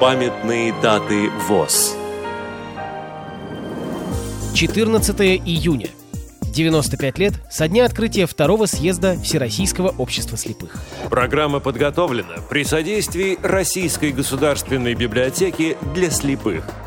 Памятные даты ВОЗ 14 июня. 95 лет со дня открытия второго съезда Всероссийского общества слепых. Программа подготовлена при содействии Российской государственной библиотеки для слепых –